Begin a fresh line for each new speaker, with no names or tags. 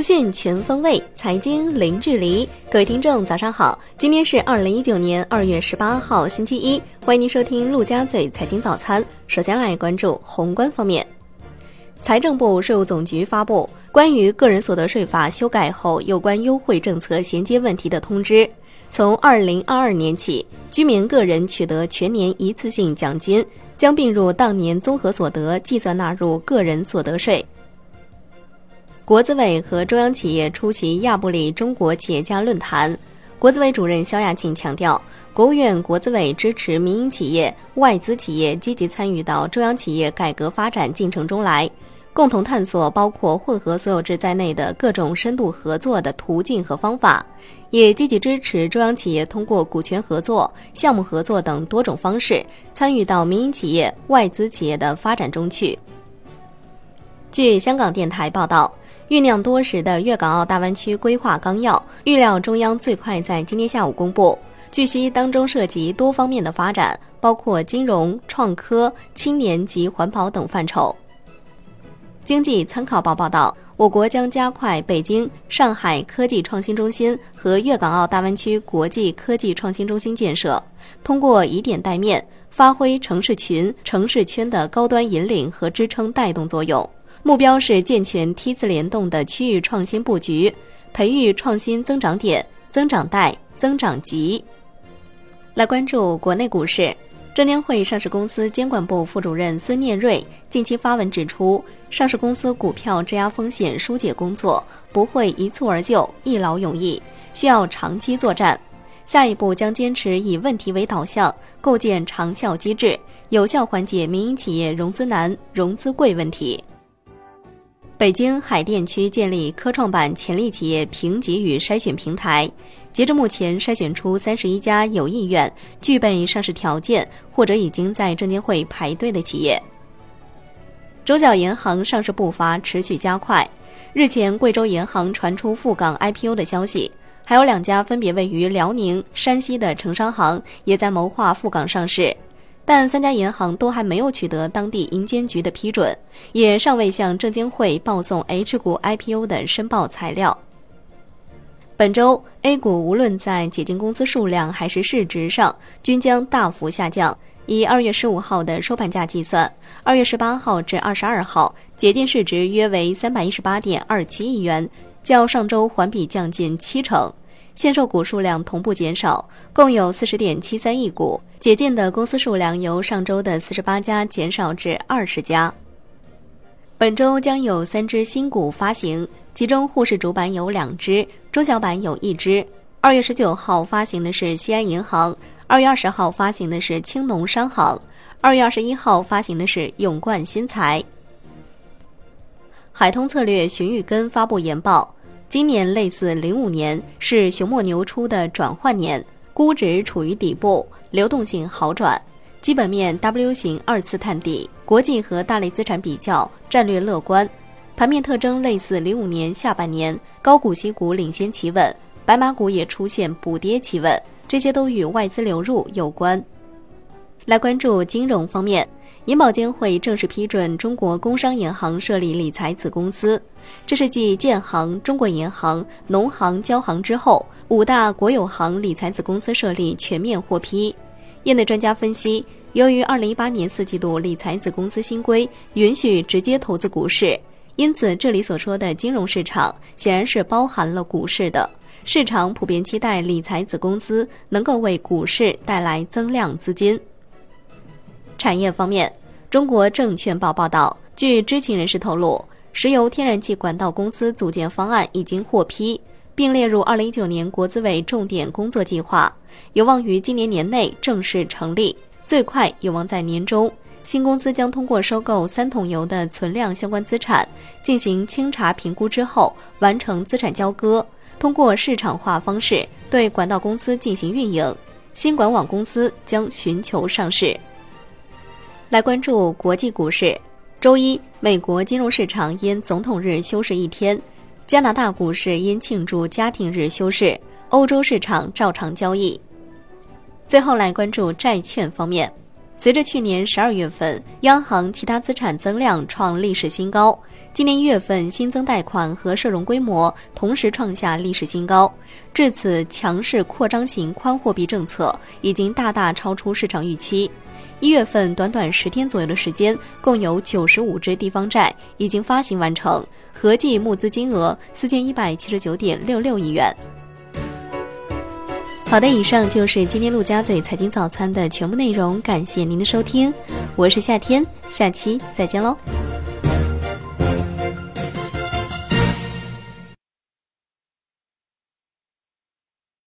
资讯全方位，财经零距离。各位听众，早上好！今天是二零一九年二月十八号，星期一。欢迎您收听陆家嘴财经早餐。首先来关注宏观方面，财政部、税务总局发布关于个人所得税法修改后有关优惠政策衔接问题的通知。从二零二二年起，居民个人取得全年一次性奖金将并入当年综合所得计算纳入个人所得税。国资委和中央企业出席亚布力中国企业家论坛，国资委主任肖亚庆强调，国务院国资委支持民营企业、外资企业积极参与到中央企业改革发展进程中来，共同探索包括混合所有制在内的各种深度合作的途径和方法，也积极支持中央企业通过股权合作、项目合作等多种方式参与到民营企业、外资企业的发展中去。据香港电台报道。酝酿多时的粤港澳大湾区规划纲要，预料中央最快在今天下午公布。据悉，当中涉及多方面的发展，包括金融、创科、青年及环保等范畴。经济参考报报道，我国将加快北京、上海科技创新中心和粤港澳大湾区国际科技创新中心建设，通过以点带面，发挥城市群、城市圈的高端引领和支撑带动作用。目标是健全梯次联动的区域创新布局，培育创新增长点、增长带、增长极。来关注国内股市，证监会上市公司监管部副主任孙念瑞近期发文指出，上市公司股票质押风险疏解工作不会一蹴而就、一劳永逸，需要长期作战。下一步将坚持以问题为导向，构建长效机制，有效缓解民营企业融资难、融资贵问题。北京海淀区建立科创板潜力企业评级与筛选平台，截至目前筛选出三十一家有意愿、具备上市条件或者已经在证监会排队的企业。中小银行上市步伐持续加快，日前贵州银行传出赴港 IPO 的消息，还有两家分别位于辽宁、山西的城商行也在谋划赴港上市。但三家银行都还没有取得当地银监局的批准，也尚未向证监会报送 H 股 IPO 的申报材料。本周 A 股无论在解禁公司数量还是市值上，均将大幅下降。以二月十五号的收盘价计算，二月十八号至二十二号解禁市值约为三百一十八点二七亿元，较上周环比降近七成。限售股数量同步减少，共有四十点七三亿股。解禁的公司数量由上周的四十八家减少至二十家。本周将有三只新股发行，其中沪市主板有两只，中小板有一只。二月十九号发行的是西安银行，二月二十号发行的是青农商行，二月二十一号发行的是永冠新材。海通策略荀玉根发布研报。今年类似零五年是熊末牛初的转换年，估值处于底部，流动性好转，基本面 W 型二次探底，国际和大类资产比较战略乐观，盘面特征类似零五年下半年，高股息股领先企稳，白马股也出现补跌企稳，这些都与外资流入有关。来关注金融方面。银保监会正式批准中国工商银行设立理财子公司，这是继建行、中国银行、农行、交行之后，五大国有行理财子公司设立全面获批。业内专家分析，由于二零一八年四季度理财子公司新规允许直接投资股市，因此这里所说的金融市场显然是包含了股市的。市场普遍期待理财子公司能够为股市带来增量资金。产业方面，中国证券报报道，据知情人士透露，石油天然气管道公司组建方案已经获批，并列入二零一九年国资委重点工作计划，有望于今年年内正式成立，最快有望在年中。新公司将通过收购三桶油的存量相关资产，进行清查评估之后，完成资产交割，通过市场化方式对管道公司进行运营。新管网公司将寻求上市。来关注国际股市。周一，美国金融市场因总统日休市一天；加拿大股市因庆祝家庭日休市；欧洲市场照常交易。最后来关注债券方面，随着去年十二月份央行其他资产增量创历史新高，今年一月份新增贷款和社融规模同时创下历史新高。至此，强势扩张型宽货币政策已经大大超出市场预期。一月份短短十天左右的时间，共有九十五只地方债已经发行完成，合计募资金额四千一百七十九点六六亿元。好的，以上就是今天陆家嘴财经早餐的全部内容，感谢您的收听，我是夏天，下期再见喽。